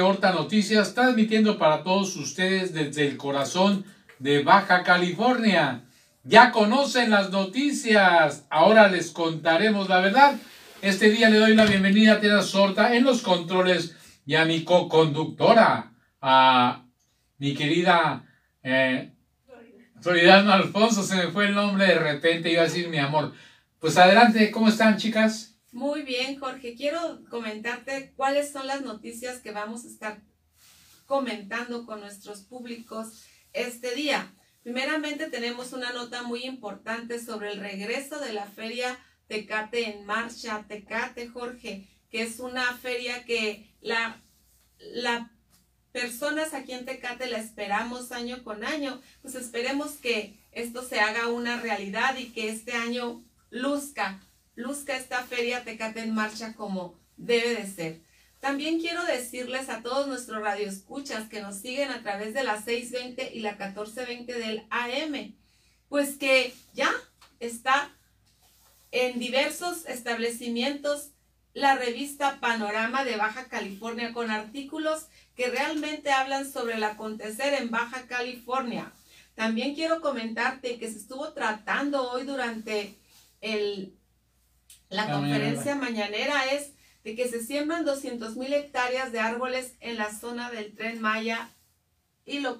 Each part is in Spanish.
Horta Noticias, transmitiendo para todos ustedes desde el corazón de Baja California. Ya conocen las noticias, ahora les contaremos la verdad. Este día le doy la bienvenida a Tena Sorta en los controles y a mi co-conductora, a mi querida eh, Alfonso, se me fue el nombre de repente, iba a decir mi amor. Pues adelante, ¿cómo están chicas? Muy bien, Jorge. Quiero comentarte cuáles son las noticias que vamos a estar comentando con nuestros públicos este día. Primeramente tenemos una nota muy importante sobre el regreso de la feria Tecate en marcha. Tecate, Jorge, que es una feria que la, la personas aquí en Tecate la esperamos año con año. Pues esperemos que esto se haga una realidad y que este año luzca luzca esta feria Tecate en marcha como debe de ser. También quiero decirles a todos nuestros radioescuchas que nos siguen a través de la 620 y la 1420 del AM, pues que ya está en diversos establecimientos la revista Panorama de Baja California con artículos que realmente hablan sobre el acontecer en Baja California. También quiero comentarte que se estuvo tratando hoy durante el la, conferencia mañanera es de que se siembran 200 mil hectáreas de árboles en la zona del tren Maya y lo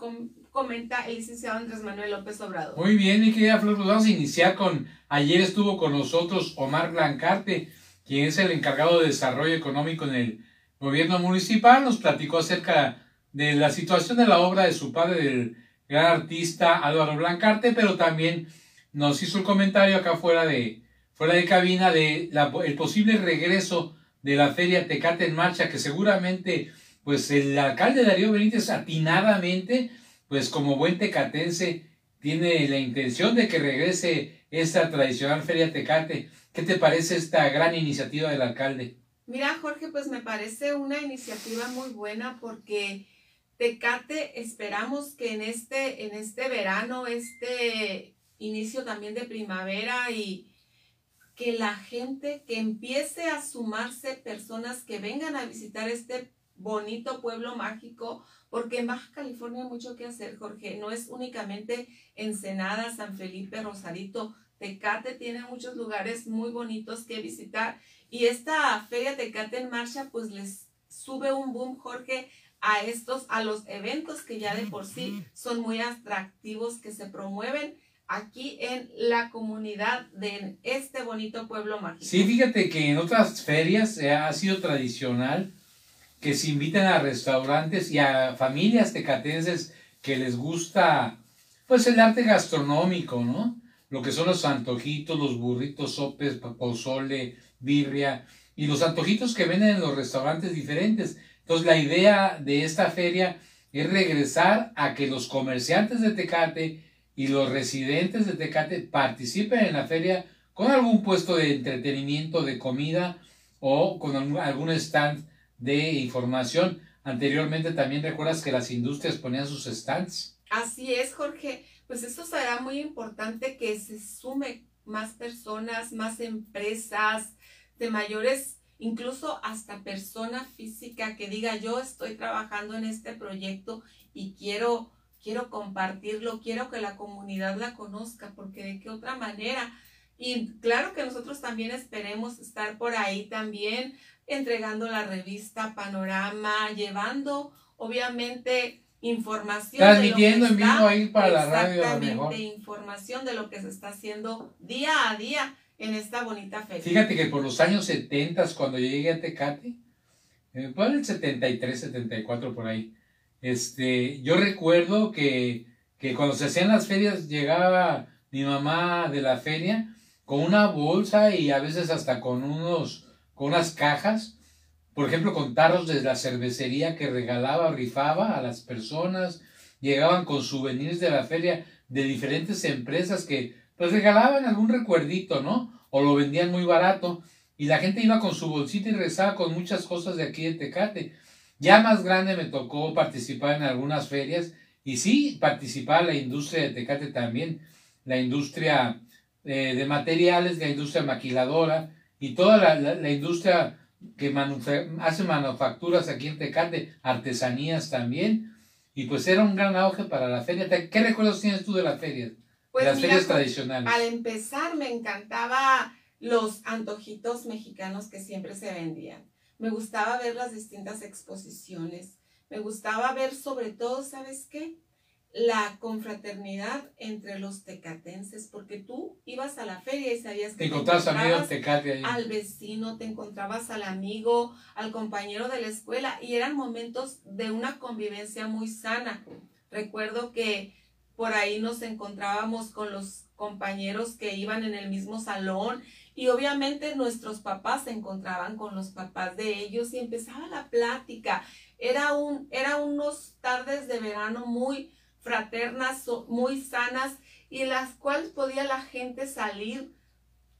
comenta el licenciado Andrés Manuel López Obrador. Muy bien, mi querida Flor, pues vamos a iniciar con, ayer estuvo con nosotros Omar Blancarte, quien es el encargado de desarrollo económico en el gobierno municipal, nos platicó acerca de la situación de la obra de su padre, del gran artista Álvaro Blancarte, pero también nos hizo el comentario acá fuera de, fuera de cabina de el posible regreso de la Feria Tecate en Marcha, que seguramente, pues el alcalde Darío Benítez atinadamente, pues como buen tecatense, tiene la intención de que regrese esta tradicional Feria Tecate. ¿Qué te parece esta gran iniciativa del alcalde? Mira, Jorge, pues me parece una iniciativa muy buena porque Tecate esperamos que en este, en este verano, este inicio también de primavera y, que la gente, que empiece a sumarse personas que vengan a visitar este bonito pueblo mágico, porque en Baja California hay mucho que hacer, Jorge. No es únicamente Ensenada, San Felipe, Rosarito. Tecate tiene muchos lugares muy bonitos que visitar. Y esta feria Tecate en marcha, pues les sube un boom, Jorge, a estos, a los eventos que ya de por sí son muy atractivos, que se promueven aquí en la comunidad de este bonito pueblo mágico. Sí, fíjate que en otras ferias ha sido tradicional que se inviten a restaurantes y a familias tecatenses que les gusta pues el arte gastronómico, ¿no? Lo que son los antojitos, los burritos, sopes, pozole, birria y los antojitos que venden en los restaurantes diferentes. Entonces la idea de esta feria es regresar a que los comerciantes de Tecate y los residentes de Tecate participen en la feria con algún puesto de entretenimiento, de comida o con algún stand de información. Anteriormente también recuerdas que las industrias ponían sus stands. Así es, Jorge. Pues eso será muy importante que se sume más personas, más empresas de mayores, incluso hasta persona física que diga yo estoy trabajando en este proyecto y quiero quiero compartirlo, quiero que la comunidad la conozca, porque de qué otra manera. Y claro que nosotros también esperemos estar por ahí también entregando la revista Panorama, llevando obviamente información. Transmitiendo en vivo ahí para la radio. Exactamente, información de lo que se está haciendo día a día en esta bonita feria. Fíjate que por los años 70, cuando llegué a Tecate, por el 73, 74 por ahí, este, yo recuerdo que, que cuando se hacían las ferias llegaba mi mamá de la feria con una bolsa y a veces hasta con unos, con unas cajas, por ejemplo, con tarros de la cervecería que regalaba, rifaba a las personas, llegaban con souvenirs de la feria de diferentes empresas que pues regalaban algún recuerdito, ¿no? O lo vendían muy barato y la gente iba con su bolsita y rezaba con muchas cosas de aquí de Tecate. Ya más grande me tocó participar en algunas ferias y sí participar la industria de Tecate también, la industria eh, de materiales, la industria maquiladora y toda la, industria que hace manufacturas aquí en Tecate, artesanías también, y pues era un gran auge para la feria. ¿Qué recuerdos tienes tú de la feria? Pues las ferias tradicionales. Al empezar me encantaba los antojitos mexicanos que siempre se vendían. Me gustaba ver las distintas exposiciones. Me gustaba ver sobre todo, ¿sabes qué? la confraternidad entre los tecatenses, porque tú ibas a la feria y sabías que te encontrabas, al vecino, te encontrabas al amigo, al compañero de la escuela y eran momentos de una convivencia muy sana. Recuerdo que por ahí nos encontrábamos con los compañeros que iban en el mismo salón y obviamente nuestros papás se encontraban con los papás de ellos y empezaba la plática. Era un era unos tardes de verano muy fraternas, muy sanas y en las cuales podía la gente salir,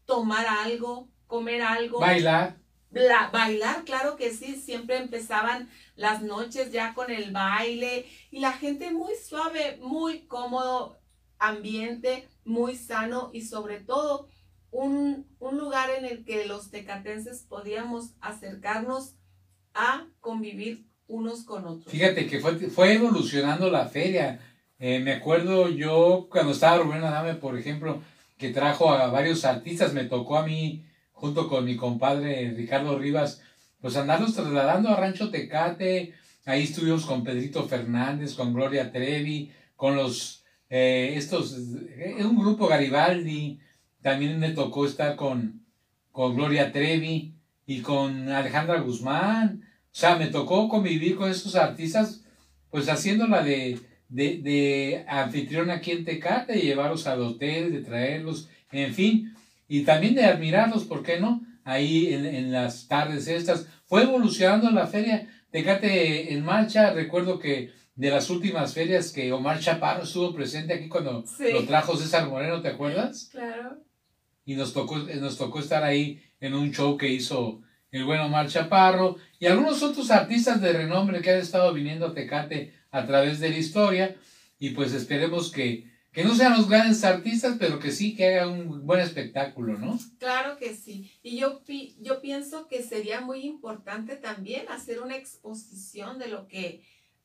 tomar algo, comer algo. Bailar. bailar, claro que sí, siempre empezaban las noches ya con el baile y la gente muy suave, muy cómodo, ambiente muy sano y sobre todo un, un lugar en el que los tecatenses podíamos acercarnos a convivir unos con otros. Fíjate que fue, fue evolucionando la feria. Eh, me acuerdo yo cuando estaba Rubén Adame, por ejemplo, que trajo a varios artistas, me tocó a mí, junto con mi compadre Ricardo Rivas, pues andarlos trasladando a Rancho Tecate. Ahí estuvimos con Pedrito Fernández, con Gloria Trevi, con los, eh, estos, es un grupo Garibaldi. También me tocó estar con, con Gloria Trevi y con Alejandra Guzmán. O sea, me tocó convivir con esos artistas, pues haciéndola de, de, de anfitrión aquí en Tecate, de llevarlos al hotel, de traerlos, en fin, y también de admirarlos, ¿por qué no? Ahí en, en las tardes estas. Fue evolucionando la feria Tecate en marcha. Recuerdo que de las últimas ferias que Omar Chaparro estuvo presente aquí cuando lo trajo César Moreno, ¿te acuerdas? Claro. Y nos tocó, nos tocó estar ahí en un show que hizo el buen Omar Chaparro y algunos otros artistas de renombre que han estado viniendo a Tecate a través de la historia y pues esperemos que, que no sean los grandes artistas, pero que sí que haga un buen espectáculo, ¿no? Claro que sí. Y yo, yo pienso que sería muy importante también hacer una exposición de lo que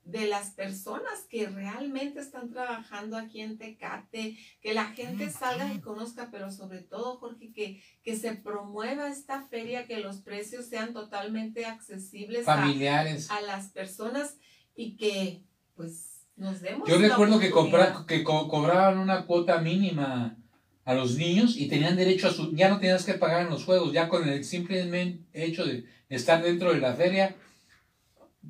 de las personas que realmente están trabajando aquí en Tecate, que la gente salga y conozca, pero sobre todo, Jorge, que, que se promueva esta feria, que los precios sean totalmente accesibles familiares a las personas y que pues nos demos. Yo recuerdo que, que cobraban una cuota mínima a los niños y tenían derecho a su, ya no tenías que pagar en los juegos, ya con el simple hecho de estar dentro de la feria,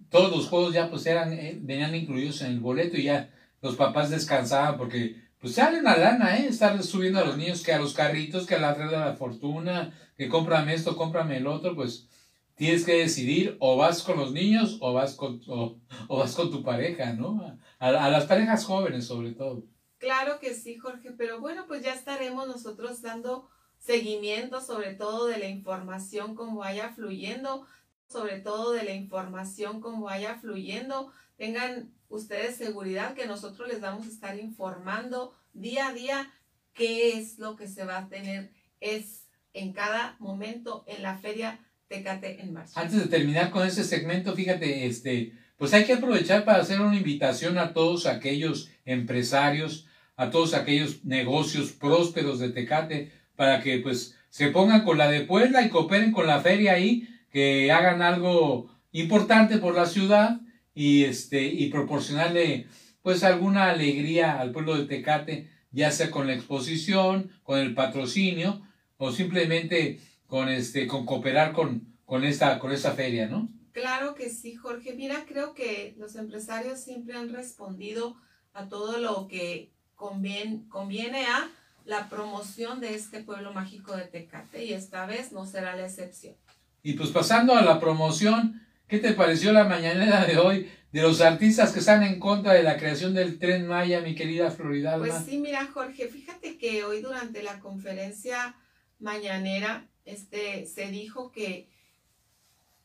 todos los juegos ya pues eran, eh, venían incluidos en el boleto y ya los papás descansaban porque pues sale una lana, ¿eh? Estar subiendo a los niños que a los carritos, que a la red de la fortuna, que cómprame esto, cómprame el otro, pues tienes que decidir o vas con los niños o vas con, o, vas con tu pareja, ¿no? A, las parejas jóvenes sobre todo. Claro que sí, Jorge, pero bueno, pues ya estaremos nosotros dando seguimiento sobre todo de la información como vaya fluyendo, sobre todo de la información como vaya fluyendo. Tengan ustedes seguridad que nosotros les vamos a estar informando día a día qué es lo que se va a tener es en cada momento en la feria Tecate en marzo. Antes de terminar con ese segmento, fíjate, este, pues hay que aprovechar para hacer una invitación a todos aquellos empresarios, a todos aquellos negocios prósperos de Tecate, para que pues se pongan con la de Puebla y cooperen con la feria ahí, que hagan algo importante por la ciudad y este y proporcionarle pues alguna alegría al pueblo de Tecate, ya sea con la exposición, con el patrocinio o simplemente con este, con cooperar con, con esta, con esta feria, ¿no? Claro que sí, Jorge. Mira, creo que los empresarios siempre han respondido a todo lo que conviene, conviene a la promoción de este pueblo mágico de Tecate y esta vez no será la excepción. Y pues pasando a la promoción, ¿qué te pareció la mañanera de hoy de los artistas que están en contra de la creación del tren Maya, mi querida Floridalma? Pues sí, mira, Jorge, fíjate que hoy durante la conferencia mañanera este, se dijo que,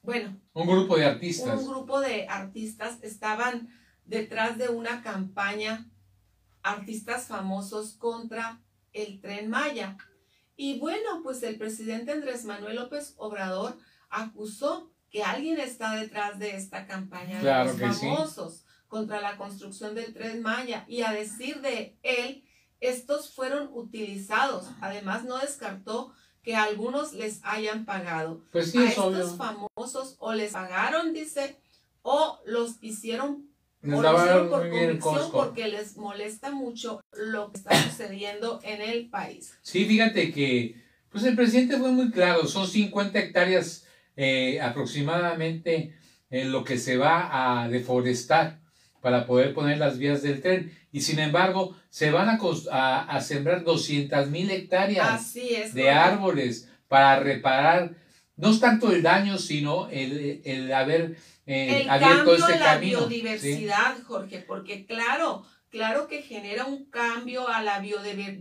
bueno, un grupo de artistas. Un grupo de artistas estaban detrás de una campaña, artistas famosos contra el tren Maya. Y bueno, pues el presidente Andrés Manuel López Obrador acusó que alguien está detrás de esta campaña Claro de los sí. famosos contra la construcción del tren Maya. Y a decir de él, estos fueron utilizados. Además, no descartó que algunos les hayan pagado. Pues sí, a es estos obvio. famosos o les pagaron, dice, o los hicieron Nos o lo hicieron lavaron por convicción porque les molesta mucho lo que está sucediendo en el país. Sí, fíjate que pues el presidente fue muy claro, son 50 hectáreas eh, aproximadamente en lo que se va a deforestar para poder poner las vías del tren y sin embargo se van a, a, a sembrar 200 mil hectáreas Así es. de árboles para reparar no es tanto el daño sino el, el haber eh, el abierto cambio este la camino. ¿sí? biodiversidad, Jorge, porque claro, claro que genera un cambio a la biodiver-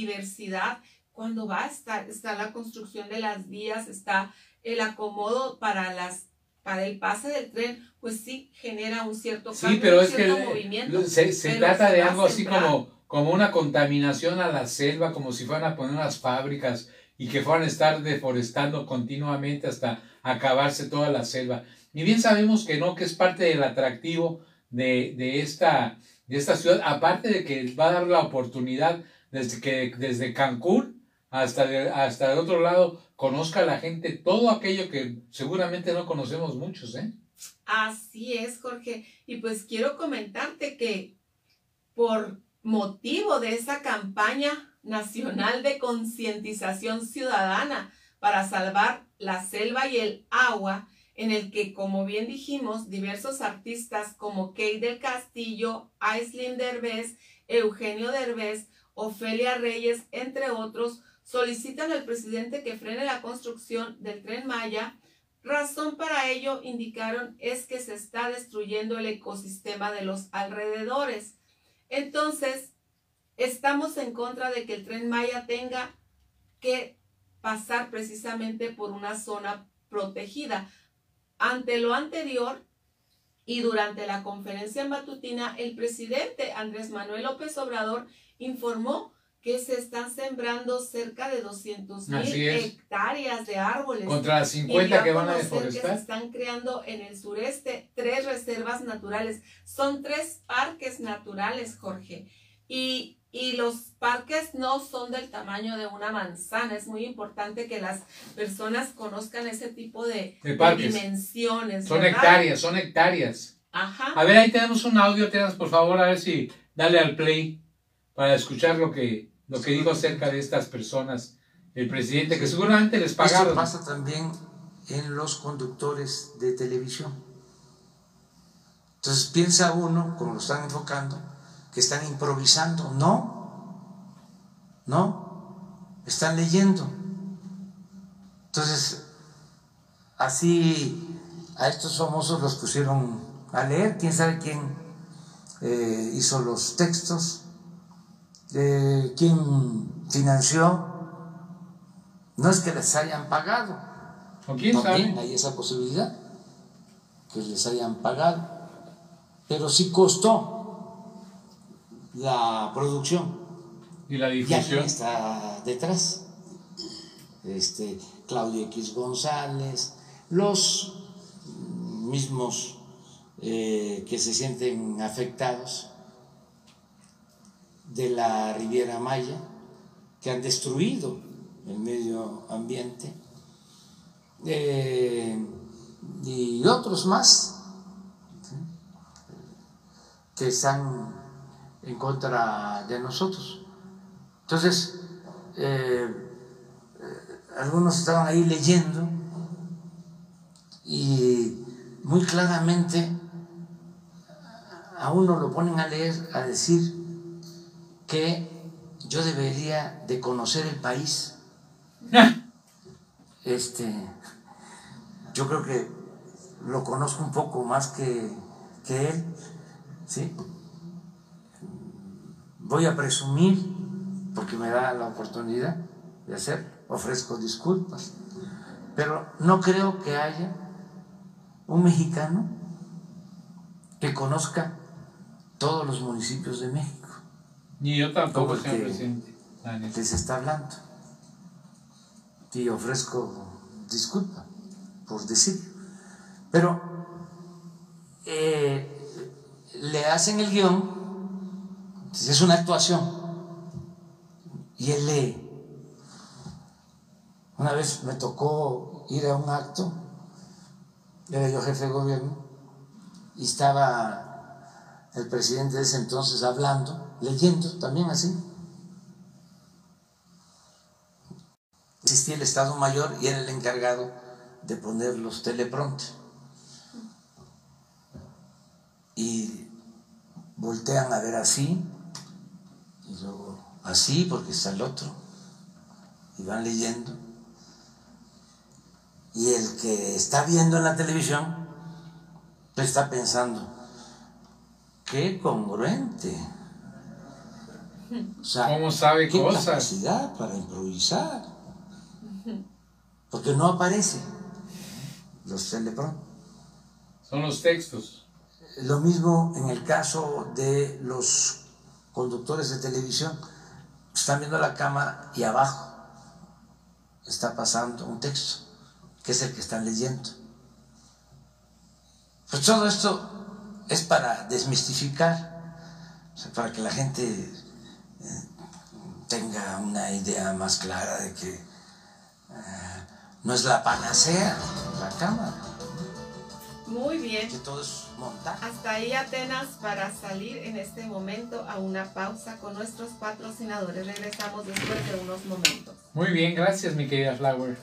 biodiversidad cuando va a estar, está la construcción de las vías, está el acomodo para las para el pase del tren, pues sí genera un cierto Sí, cambio, pero un es que cierto eh, movimiento. se, trata se de algo así como, como una contaminación a la selva, como si fueran a poner unas fábricas y que fueran a estar deforestando continuamente hasta acabarse toda la selva. Y bien sabemos que no, que es parte del atractivo de, de, esta, de esta ciudad, aparte de que va a dar la oportunidad desde, que, desde Cancún hasta, hasta el otro lado conozca la gente todo aquello que seguramente no conocemos muchos, ¿eh? Así es, Jorge. Y pues quiero comentarte que por motivo de esa campaña nacional de concientización ciudadana para salvar la selva y el agua, en el que, como bien dijimos, diversos artistas como Kate del Castillo, Aislinn Derbez, Eugenio Derbez, Ofelia Reyes, entre otros, solicitan al presidente que frene la construcción del tren Maya Razón para ello, indicaron, es que se está destruyendo el ecosistema de los alrededores. Entonces, estamos en contra de que el tren Maya tenga que pasar precisamente por una zona protegida. Ante lo anterior y durante la conferencia matutina, el presidente Andrés Manuel López Obrador informó que se están sembrando cerca de 200 mil hectáreas de árboles. Contra las Y 50 dio que van a conocer que se deforestar. están creando en el sureste tres reservas naturales. Son tres parques naturales, Jorge. Y, y los parques no son del tamaño de una manzana. Es muy importante que las personas conozcan ese tipo de, De de parques. dimensiones. Son ¿verdad? hectáreas, son hectáreas. Ajá. A ver, ahí tenemos un audio, tenemos por favor, a ver si dale al play para escuchar lo que, lo que dijo acerca de estas personas el presidente, que seguramente les pagaron. pasa también en los conductores de televisión. Entonces piensa uno, como lo están enfocando, que están improvisando. No, no, están leyendo. Entonces, así a estos famosos los pusieron a leer, quién sabe quién eh, hizo los textos, eh, quién financió. No es que les hayan pagado, ¿O quién también sabe? hay esa posibilidad, que les hayan pagado, pero sí costó la producción. Y la ¿Y difusión. quién está detrás? Este, Claudio X González, los mismos eh, que se sienten afectados de la Riviera Maya, que han destruido el medio ambiente, eh, y otros más que están en contra de nosotros. Entonces, eh, algunos estaban ahí leyendo y muy claramente a uno lo ponen a leer, a decir que yo debería de conocer el país. Este, yo creo que lo conozco un poco más que, que él, ¿sí? Voy a presumir, porque me da la oportunidad de hacer, ofrezco disculpas, pero no creo que haya un mexicano que conozca todos los municipios de México Ni yo tampoco, Como señor que- les está hablando y ofrezco disculpa. por decir. Pero eh, le hacen el guion, es una actuación, y él lee. Una vez me tocó ir a un acto, era yo jefe de gobierno, y estaba el presidente de ese entonces hablando, leyendo también así. Existía el Estado Mayor y era el encargado de poner los teleprompter. Y voltean a ver así, y luego así porque está el otro, y van leyendo. Y el que está viendo en la televisión pues está pensando, qué congruente. O sea, ¿Cómo sabe qué cosas? capacidad para improvisar. Porque no aparece los telepron. Son los textos. Lo mismo en el caso de los conductores de televisión. Están viendo la cámara y abajo está pasando un texto, que es el que están leyendo. Pues todo esto es para desmistificar, para que la gente eh, tenga una idea más clara de que eh, no es la panacea la cámara. Muy bien. Que todo es montaje. Hasta ahí Atenas para salir en este momento a una pausa con nuestros patrocinadores. Regresamos después de unos momentos. Muy bien, gracias mi querida Flower.